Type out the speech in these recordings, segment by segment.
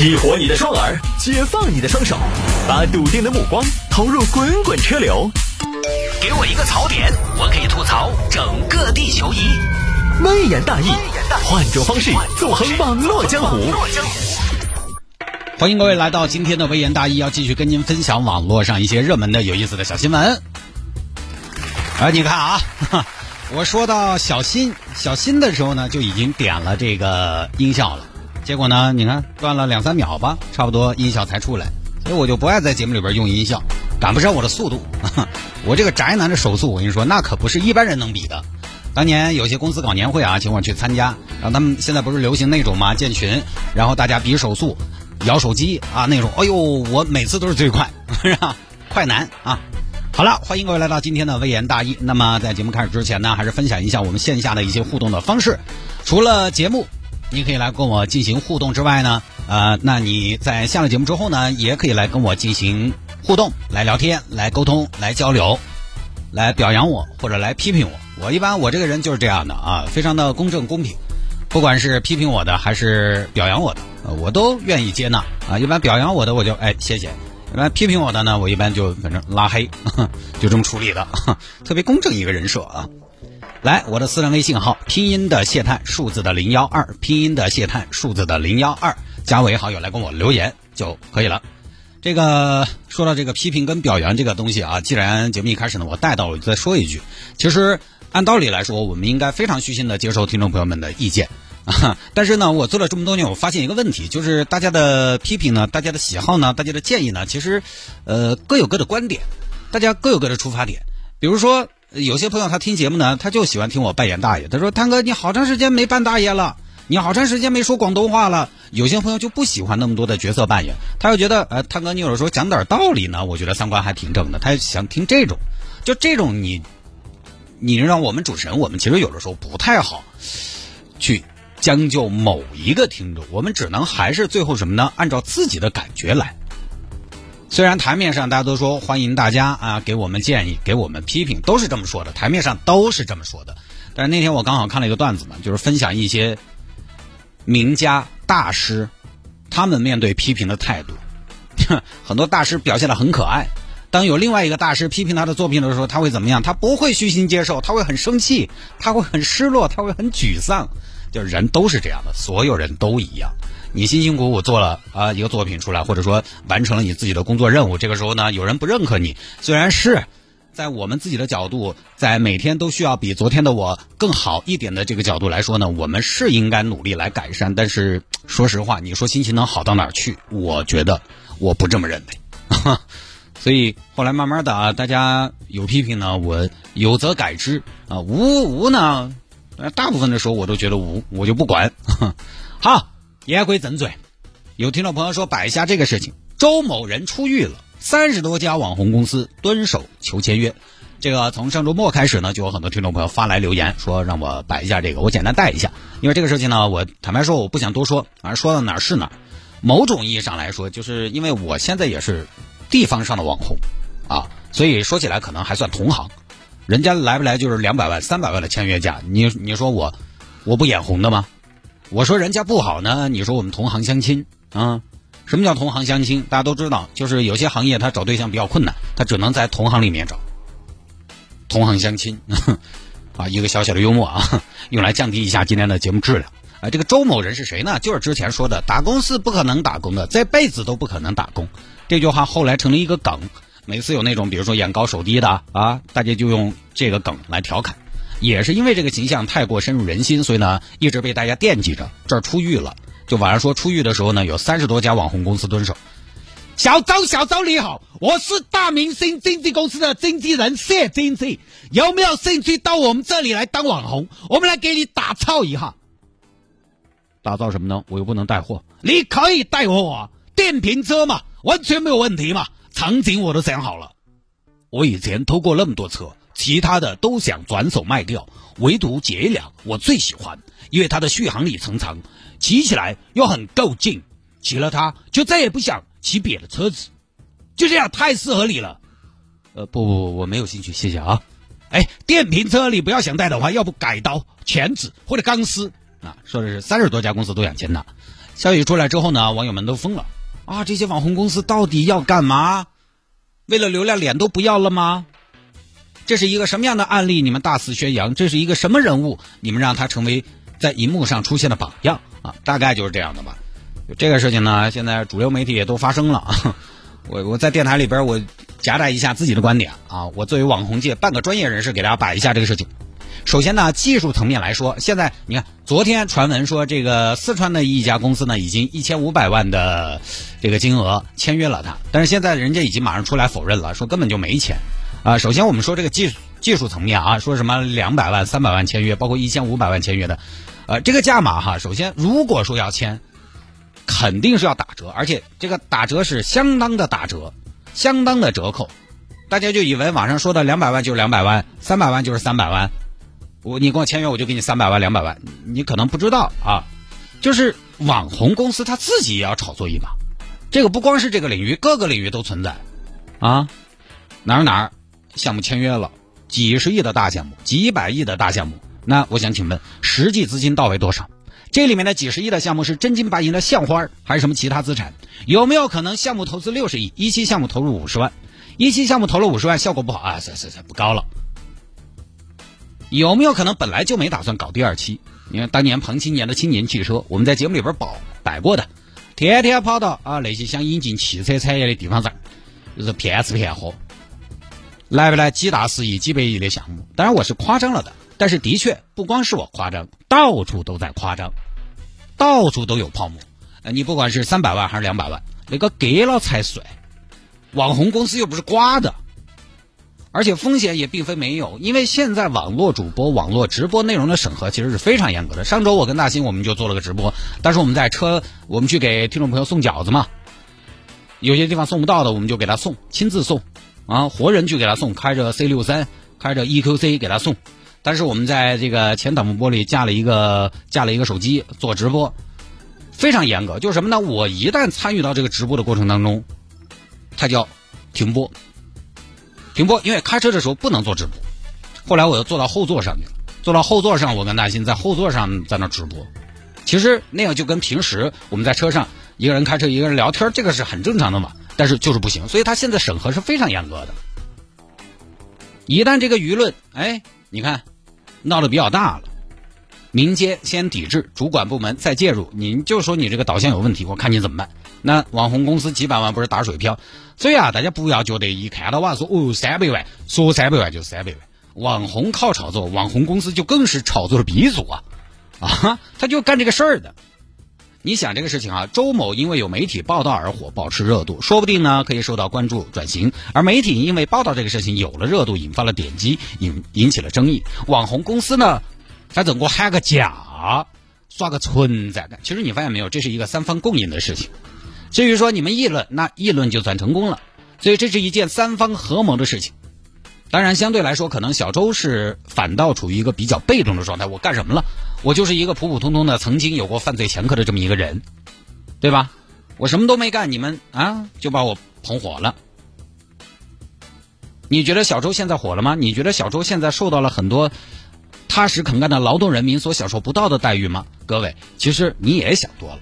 激活你的双耳，解放你的双手，把笃定的目光投入滚滚车流。给我一个槽点，我可以吐槽整个地球仪。微言大义，换种方式纵横网络江湖。欢迎各位来到今天的微言大义，要继续跟您分享网络上一些热门的、有意思的小新闻。哎，你看啊，我说到小新小新的时候呢，就已经点了这个音效了。结果呢，你看断了两三秒吧，差不多音效才出来。所以我就不爱在节目里边用音效，赶不上我的速度。我这个宅男的手速，我跟你说，那可不是一般人能比的。当年有些公司搞年会啊，请我去参加，然后他们现在不是流行那种嘛，建群，然后大家比手速，摇手机啊那种。哎呦，我每次都是最快，是吧？快男啊！好了，欢迎各位来到今天的微言大义。那么在节目开始之前呢，还是分享一下我们线下的一些互动的方式。除了节目，你可以来跟我进行互动之外呢，呃，那你在下了节目之后呢，也可以来跟我进行互动，来聊天，来沟通，来交流，来表扬我或者来批评我。我一般我这个人就是这样的啊，非常的公正公平，不管是批评我的还是表扬我的，我都愿意接纳啊。一般表扬我的我就哎谢谢。一般批评我的呢，我一般就反正拉黑，就这么处理的，特别公正一个人设啊。来，我的私人微信号，拼音的谢探，数字的零幺二，拼音的谢探，数字的零幺二，加为好友来跟我留言就可以了。这个说到这个批评跟表扬这个东西啊，既然节目一开始呢，我带到，我就再说一句，其实按道理来说，我们应该非常虚心的接受听众朋友们的意见。啊，但是呢，我做了这么多年，我发现一个问题，就是大家的批评呢，大家的喜好呢，大家的建议呢，其实，呃，各有各的观点，大家各有各的出发点。比如说，有些朋友他听节目呢，他就喜欢听我扮演大爷。他说：“汤哥，你好长时间没扮大爷了，你好长时间没说广东话了。”有些朋友就不喜欢那么多的角色扮演，他又觉得，呃，汤哥，你有的时候讲点道理呢，我觉得三观还挺正的。他想听这种，就这种你，你让我们主持人，我们其实有的时候不太好去。将就某一个听众，我们只能还是最后什么呢？按照自己的感觉来。虽然台面上大家都说欢迎大家啊，给我们建议，给我们批评，都是这么说的，台面上都是这么说的。但是那天我刚好看了一个段子嘛，就是分享一些名家大师他们面对批评的态度。很多大师表现的很可爱，当有另外一个大师批评他的作品的时候，他会怎么样？他不会虚心接受，他会很生气，他会很失落，他会很沮丧。就是人都是这样的，所有人都一样。你辛辛苦苦做了啊一个作品出来，或者说完成了你自己的工作任务，这个时候呢，有人不认可你，虽然是在我们自己的角度，在每天都需要比昨天的我更好一点的这个角度来说呢，我们是应该努力来改善。但是说实话，你说心情能好到哪儿去？我觉得我不这么认为。所以后来慢慢的啊，大家有批评呢，我有则改之啊，无无呢。大部分的时候我都觉得无，我就不管。好，言归正传，有听众朋友说摆一下这个事情：周某人出狱了，三十多家网红公司蹲守求签约。这个从上周末开始呢，就有很多听众朋友发来留言说让我摆一下这个，我简单带一下。因为这个事情呢，我坦白说我不想多说，反正说到哪儿是哪儿。某种意义上来说，就是因为我现在也是地方上的网红啊，所以说起来可能还算同行。人家来不来就是两百万、三百万的签约价，你你说我，我不眼红的吗？我说人家不好呢，你说我们同行相亲啊？什么叫同行相亲？大家都知道，就是有些行业他找对象比较困难，他只能在同行里面找。同行相亲 啊，一个小小的幽默啊，用来降低一下今天的节目质量。啊，这个周某人是谁呢？就是之前说的打工是不可能打工的，这辈子都不可能打工。这句话后来成了一个梗。每次有那种，比如说眼高手低的啊，大家就用这个梗来调侃，也是因为这个形象太过深入人心，所以呢一直被大家惦记着。这儿出狱了，就晚上说出狱的时候呢，有三十多家网红公司蹲守。小周，小周你好，我是大明星经纪公司的经纪人谢经济，有没有兴趣到我们这里来当网红？我们来给你打造一下。打造什么呢？我又不能带货，你可以带货啊，电瓶车嘛，完全没有问题嘛。场景我都想好了，我以前偷过那么多车，其他的都想转手卖掉，唯独捷辆我最喜欢，因为它的续航里程长，骑起来又很够劲，骑了它就再也不想骑别的车子，就这样太适合你了。呃，不不不，我没有兴趣，谢谢啊。哎，电瓶车你不要想带的话，要不改刀、钳子或者钢丝啊？说的是三十多家公司都想签他。消息出来之后呢，网友们都疯了啊！这些网红公司到底要干嘛？为了流量，脸都不要了吗？这是一个什么样的案例？你们大肆宣扬，这是一个什么人物？你们让他成为在荧幕上出现的榜样啊？大概就是这样的吧。这个事情呢，现在主流媒体也都发生了。我我在电台里边，我夹带一下自己的观点啊。我作为网红界半个专业人士，给大家摆一下这个事情。首先呢，技术层面来说，现在你看，昨天传闻说这个四川的一家公司呢，已经一千五百万的这个金额签约了他，但是现在人家已经马上出来否认了，说根本就没钱。啊，首先我们说这个技术技术层面啊，说什么两百万、三百万签约，包括一千五百万签约的，呃，这个价码哈，首先如果说要签，肯定是要打折，而且这个打折是相当的打折，相当的折扣。大家就以为网上说的两百万就是两百万，三百万就是三百万。我你跟我签约，我就给你三百万、两百万。你可能不知道啊，就是网红公司他自己也要炒作一把。这个不光是这个领域，各个领域都存在啊。哪儿哪儿项目签约了，几十亿的大项目，几百亿的大项目。那我想请问，实际资金到位多少？这里面的几十亿的项目是真金白银的项花，还是什么其他资产？有没有可能项目投资六十亿，一期项目投入五十万，一期项目投了五十万，效果不好啊？这这这不高了。有没有可能本来就没打算搞第二期？你看当年彭青年的青年汽车，我们在节目里边摆摆过的，天天跑到啊那些想引进汽车产业的地方上，就是骗吃骗喝，来不来几大十亿、几百亿的项目？当然我是夸张了的，但是的确不光是我夸张，到处都在夸张，到处都有泡沫。你不管是三百万还是两百万，那个给了才算。网红公司又不是刮的。而且风险也并非没有，因为现在网络主播、网络直播内容的审核其实是非常严格的。上周我跟大兴我们就做了个直播，但是我们在车，我们去给听众朋友送饺子嘛，有些地方送不到的，我们就给他送，亲自送，啊，活人去给他送，开着 C 六三，开着 EQC 给他送。但是我们在这个前挡风玻璃架了一个架了一个手机做直播，非常严格，就是什么呢？我一旦参与到这个直播的过程当中，它叫停播。停播，因为开车的时候不能做直播。后来我又坐到后座上去了，坐到后座上，我跟大新在后座上在那直播。其实那样就跟平时我们在车上一个人开车一个人聊天，这个是很正常的嘛。但是就是不行，所以他现在审核是非常严格的。一旦这个舆论，哎，你看闹得比较大了，民间先抵制，主管部门再介入，您就说你这个导向有问题，我看你怎么办。那网红公司几百万不是打水漂，所以啊，大家不要觉得一看到网说哦三百万，说三百万就是三百万。网红靠炒作，网红公司就更是炒作的鼻祖啊啊，他就干这个事儿的。你想这个事情啊，周某因为有媒体报道而火，保持热度，说不定呢可以受到关注转型。而媒体因为报道这个事情有了热度，引发了点击，引引起了争议。网红公司呢，反正我喊个价，刷个存在感。其实你发现没有，这是一个三方共赢的事情。至于说你们议论，那议论就算成功了，所以这是一件三方合谋的事情。当然，相对来说，可能小周是反倒处于一个比较被动的状态。我干什么了？我就是一个普普通通的曾经有过犯罪前科的这么一个人，对吧？我什么都没干，你们啊就把我捧火了。你觉得小周现在火了吗？你觉得小周现在受到了很多踏实肯干的劳动人民所享受不到的待遇吗？各位，其实你也想多了。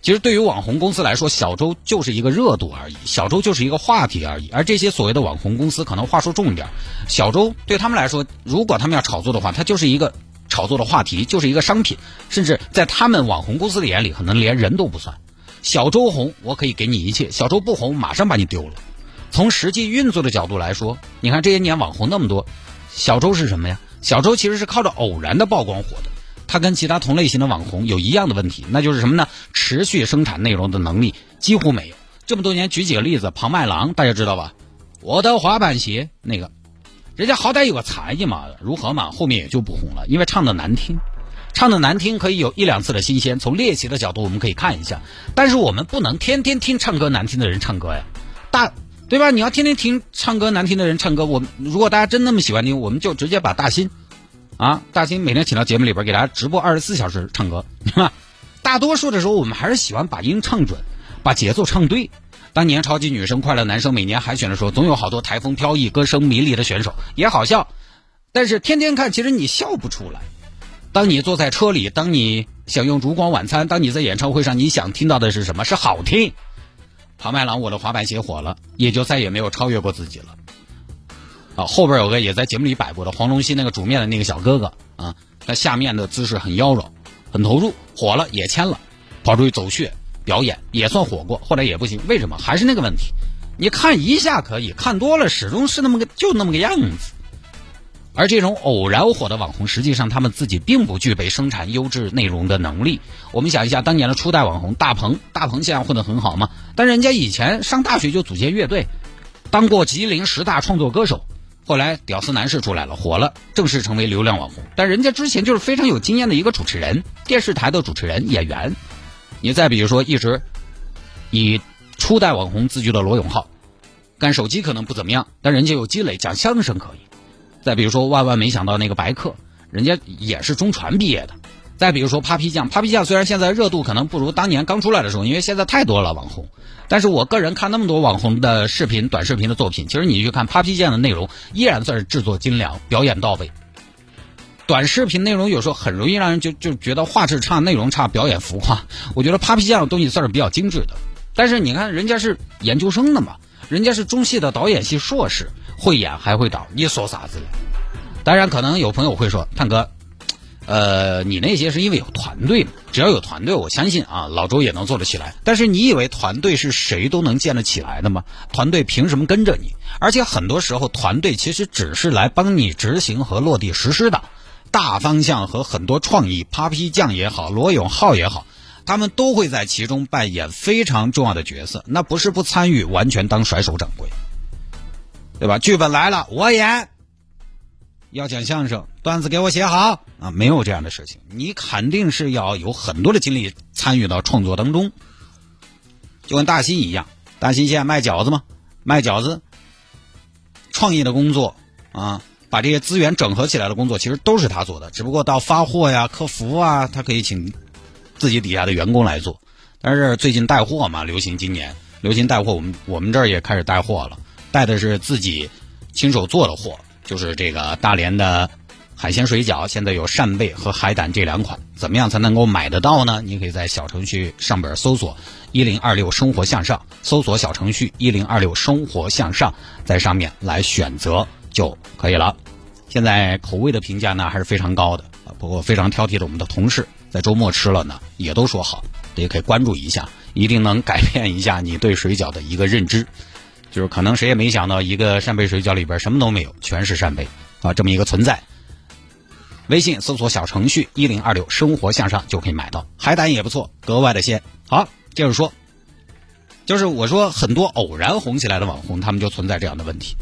其实对于网红公司来说，小周就是一个热度而已，小周就是一个话题而已。而这些所谓的网红公司，可能话说重一点，小周对他们来说，如果他们要炒作的话，它就是一个炒作的话题，就是一个商品，甚至在他们网红公司的眼里，可能连人都不算。小周红，我可以给你一切；小周不红，马上把你丢了。从实际运作的角度来说，你看这些年网红那么多，小周是什么呀？小周其实是靠着偶然的曝光火的。他跟其他同类型的网红有一样的问题，那就是什么呢？持续生产内容的能力几乎没有。这么多年，举几个例子，庞麦郎大家知道吧？我的滑板鞋那个，人家好歹有个才艺嘛，如何嘛？后面也就不红了，因为唱的难听，唱的难听可以有一两次的新鲜。从猎奇的角度，我们可以看一下，但是我们不能天天听唱歌难听的人唱歌呀，大对吧？你要天天听唱歌难听的人唱歌，我如果大家真那么喜欢听，我们就直接把大新。啊，大兴每天请到节目里边给大家直播二十四小时唱歌，大多数的时候我们还是喜欢把音唱准，把节奏唱对。当年超级女声、快乐男生每年海选的时候，总有好多台风飘逸、歌声迷离的选手，也好笑。但是天天看，其实你笑不出来。当你坐在车里，当你享用烛光晚餐。当你在演唱会上，你想听到的是什么？是好听。庞麦郎，我的滑板鞋火了，也就再也没有超越过自己了。啊，后边有个也在节目里摆过的黄龙溪那个煮面的那个小哥哥啊，他下面的姿势很妖娆，很投入，火了也签了，跑出去走穴表演也算火过，后来也不行，为什么？还是那个问题，你看一下可以，看多了始终是那么个就那么个样子。而这种偶然火的网红，实际上他们自己并不具备生产优质内容的能力。我们想一下，当年的初代网红大鹏，大鹏现在混得很好嘛？但人家以前上大学就组建乐队，当过吉林十大创作歌手，后来屌丝男士出来了，火了，正式成为流量网红。但人家之前就是非常有经验的一个主持人，电视台的主持人、演员。你再比如说，一直以初代网红自居的罗永浩，干手机可能不怎么样，但人家有积累，讲相声可以。再比如说，万万没想到那个白客，人家也是中传毕业的。再比如说，Papi 酱，Papi 酱虽然现在热度可能不如当年刚出来的时候，因为现在太多了网红。但是我个人看那么多网红的视频、短视频的作品，其实你去看 Papi 酱的内容，依然算是制作精良、表演到位。短视频内容有时候很容易让人就就觉得画质差、内容差、表演浮夸。我觉得 Papi 酱的东西算是比较精致的。但是你看人家是研究生的嘛，人家是中戏的导演系硕士。会演还会导，你说啥子？当然，可能有朋友会说，探哥，呃，你那些是因为有团队？只要有团队，我相信啊，老周也能做得起来。但是你以为团队是谁都能建得起来的吗？团队凭什么跟着你？而且很多时候，团队其实只是来帮你执行和落地实施的大方向和很多创意。Papi 酱也好，罗永浩也好，他们都会在其中扮演非常重要的角色。那不是不参与，完全当甩手掌柜。对吧？剧本来了，我演。要讲相声，段子给我写好啊！没有这样的事情，你肯定是要有很多的精力参与到创作当中。就跟大新一样，大新现在卖饺子吗？卖饺子，创意的工作啊，把这些资源整合起来的工作，其实都是他做的。只不过到发货呀、客服啊，他可以请自己底下的员工来做。但是最近带货嘛，流行今年流行带货，我们我们这儿也开始带货了。带的是自己亲手做的货，就是这个大连的海鲜水饺，现在有扇贝和海胆这两款。怎么样才能够买得到呢？你可以在小程序上边搜索“一零二六生活向上”，搜索小程序“一零二六生活向上”，在上面来选择就可以了。现在口味的评价呢还是非常高的啊，不过非常挑剔的我们的同事在周末吃了呢，也都说好，也可以关注一下，一定能改变一下你对水饺的一个认知。就是可能谁也没想到，一个扇贝水饺里边什么都没有，全是扇贝啊，这么一个存在。微信搜索小程序一零二六生活向上就可以买到，海胆也不错，格外的鲜。好，接着说，就是我说很多偶然红起来的网红，他们就存在这样的问题。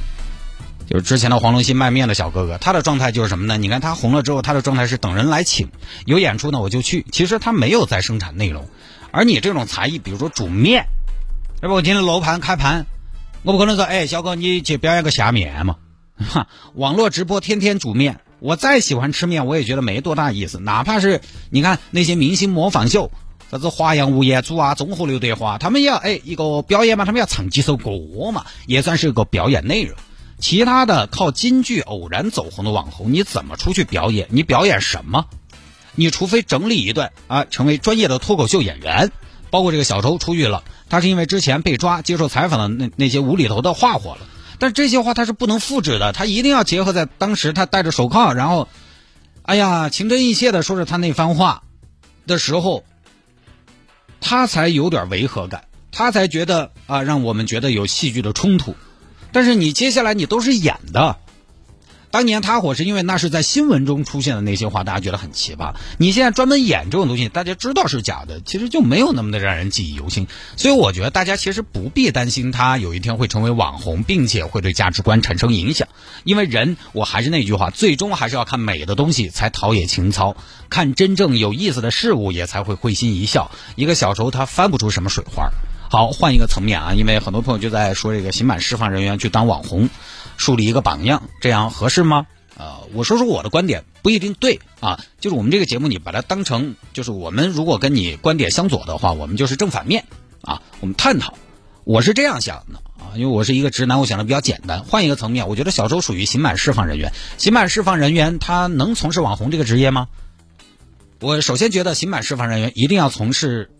就是之前的黄龙溪卖面的小哥哥，他的状态就是什么呢？你看他红了之后，他的状态是等人来请，有演出呢我就去。其实他没有在生产内容，而你这种才艺，比如说煮面，要不我今天楼盘开盘。我不可能说，哎，小哥，你去表演个下面嘛？哈，网络直播天天煮面，我再喜欢吃面，我也觉得没多大意思。哪怕是你看那些明星模仿秀，啥子华阳吴彦祖啊、综合刘德华，他们要哎一个表演嘛，他们要唱几首歌嘛，也算是一个表演内容。其他的靠京剧偶然走红的网红，你怎么出去表演？你表演什么？你除非整理一段啊，成为专业的脱口秀演员。包括这个小周出狱了，他是因为之前被抓接受采访的那那些无厘头的话火了，但这些话他是不能复制的，他一定要结合在当时他戴着手铐，然后，哎呀情真意切的说着他那番话的时候，他才有点违和感，他才觉得啊让我们觉得有戏剧的冲突，但是你接下来你都是演的。当年他火是因为那是在新闻中出现的那些话，大家觉得很奇葩。你现在专门演这种东西，大家知道是假的，其实就没有那么的让人记忆犹新。所以我觉得大家其实不必担心他有一天会成为网红，并且会对价值观产生影响。因为人，我还是那句话，最终还是要看美的东西才陶冶情操，看真正有意思的事物也才会会心一笑。一个小时候他翻不出什么水花。好，换一个层面啊，因为很多朋友就在说这个刑满释放人员去当网红。树立一个榜样，这样合适吗？呃，我说说我的观点，不一定对啊。就是我们这个节目，你把它当成，就是我们如果跟你观点相左的话，我们就是正反面啊。我们探讨，我是这样想的啊，因为我是一个直男，我想的比较简单。换一个层面，我觉得小周属于刑满释放人员，刑满释放人员他能从事网红这个职业吗？我首先觉得刑满释放人员一定要从事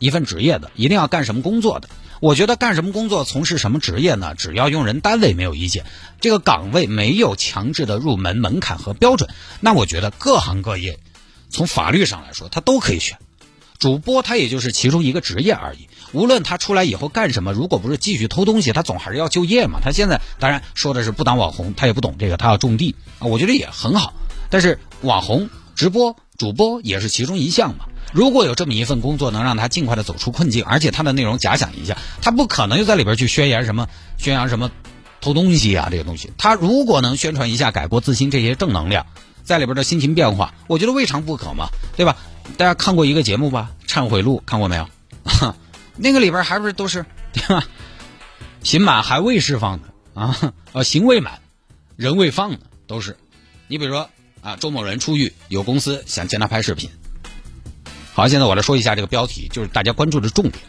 一份职业的，一定要干什么工作的。我觉得干什么工作、从事什么职业呢？只要用人单位没有意见，这个岗位没有强制的入门门槛和标准，那我觉得各行各业从法律上来说，他都可以选。主播他也就是其中一个职业而已。无论他出来以后干什么，如果不是继续偷东西，他总还是要就业嘛。他现在当然说的是不当网红，他也不懂这个，他要种地啊，我觉得也很好。但是网红、直播、主播也是其中一项嘛。如果有这么一份工作能让他尽快的走出困境，而且他的内容假想一下，他不可能又在里边去宣言什么宣扬什么偷东西啊这些东西。他如果能宣传一下改过自新这些正能量，在里边的心情变化，我觉得未尝不可嘛，对吧？大家看过一个节目吧，《忏悔录》看过没有？那个里边还不是都是对吧？刑满还未释放的啊，呃，刑未满，人未放的都是。你比如说啊，周某人出狱，有公司想见他拍视频。好，现在我来说一下这个标题，就是大家关注的重点。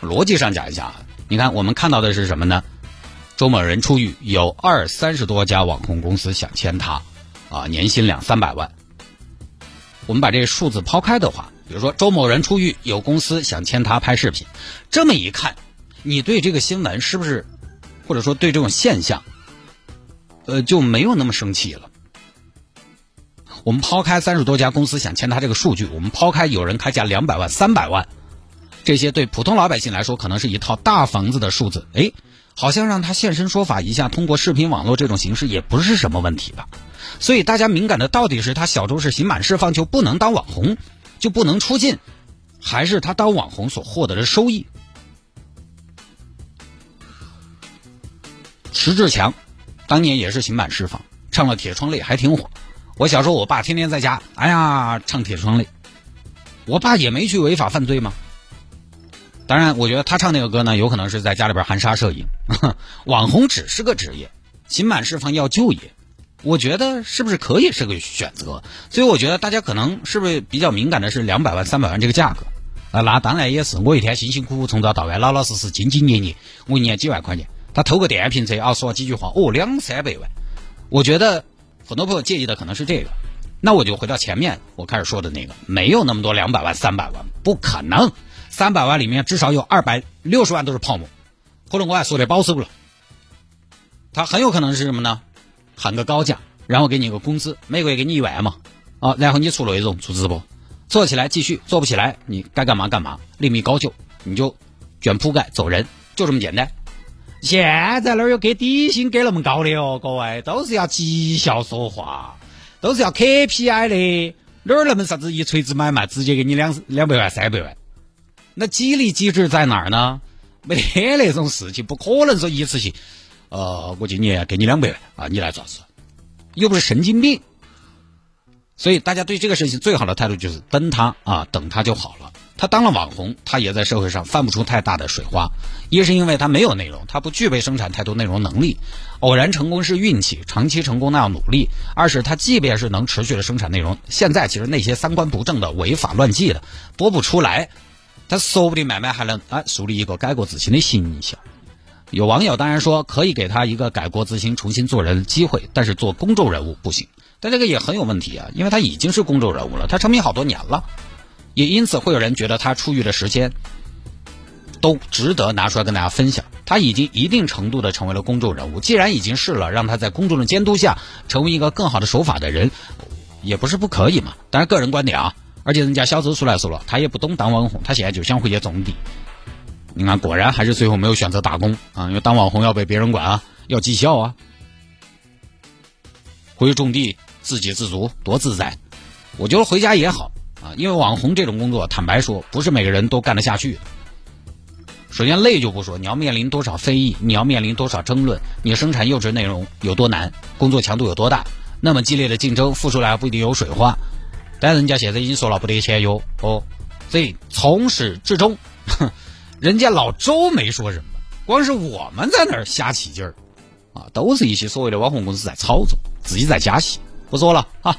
逻辑上讲一下啊，你看我们看到的是什么呢？周某人出狱，有二三十多家网红公司想签他，啊，年薪两三百万。我们把这数字抛开的话，比如说周某人出狱，有公司想签他拍视频，这么一看，你对这个新闻是不是，或者说对这种现象，呃，就没有那么生气了？我们抛开三十多家公司想签他这个数据，我们抛开有人开价两百万、三百万，这些对普通老百姓来说可能是一套大房子的数字，哎，好像让他现身说法一下，通过视频网络这种形式也不是什么问题吧？所以大家敏感的到底是他小周是刑满释放就不能当网红，就不能出镜，还是他当网红所获得的收益？迟志强当年也是刑满释放，唱了《铁窗泪》还挺火。我小时候，我爸天天在家，哎呀，唱《铁窗泪》。我爸也没去违法犯罪吗？当然，我觉得他唱那个歌呢，有可能是在家里边含沙射影。网红只是个职业，刑满释放要就业，我觉得是不是可以是个选择？所以我觉得大家可能是不是比较敏感的是两百万、三百万这个价格？啊，那当然也是。我一天辛辛苦苦从早到晚，老老实实、兢兢业业，我一年几万块钱，他偷个电瓶车啊，说几句话，哦，两三百万。我觉得。很多朋友介意的可能是这个，那我就回到前面我开始说的那个，没有那么多两百万、三百万，不可能。三百万里面至少有二百六十万都是泡沫，或者我还说的保守了。他很有可能是什么呢？喊个高价，然后给你个工资，每个月给你一万嘛，啊，然后你出内容、出直播，做起来继续，做不起来你该干嘛干嘛，另觅高就，你就卷铺盖走人，就这么简单。现在哪有给底薪给那么高的哦？各位都是要绩效说话，都是要 KPI 的，哪儿那么啥子一锤子买卖，直接给你两两百万、三百万？那激励机制在哪儿呢？没得那种事情，不可能说一次性。呃，我今年给你两百万啊，你来做事，又不是神经病。所以大家对这个事情最好的态度就是等他啊，等他就好了。他当了网红，他也在社会上翻不出太大的水花。一是因为他没有内容，他不具备生产太多内容能力。偶然成功是运气，长期成功那要努力。二是他即便是能持续的生产内容，现在其实那些三观不正的、违法乱纪的播不出来，他说不定慢慢还能啊树立一个改过自新的形象。有网友当然说可以给他一个改过自新、重新做人的机会，但是做公众人物不行。但这个也很有问题啊，因为他已经是公众人物了，他成名好多年了。也因此会有人觉得他出狱的时间都值得拿出来跟大家分享。他已经一定程度的成为了公众人物，既然已经是了，让他在公众的监督下成为一个更好的守法的人，也不是不可以嘛。当然个人观点啊，而且人家小周出来说了，他也不懂当网红，他现在就想回去种地。你看，果然还是最后没有选择打工啊，因为当网红要被别人管啊，要绩效啊。回去种地，自给自足，多自在。我觉得回家也好。啊，因为网红这种工作，坦白说，不是每个人都干得下去。首先累就不说，你要面临多少非议，你要面临多少争论，你生产优质内容有多难，工作强度有多大，那么激烈的竞争，付出来不一定有水花。但人家现在已经说了不得钱哟，哦，所以从始至终，人家老周没说什么，光是我们在那儿瞎起劲儿，啊，都是一些所谓的网红公司在操作，自己在加戏，不说了啊。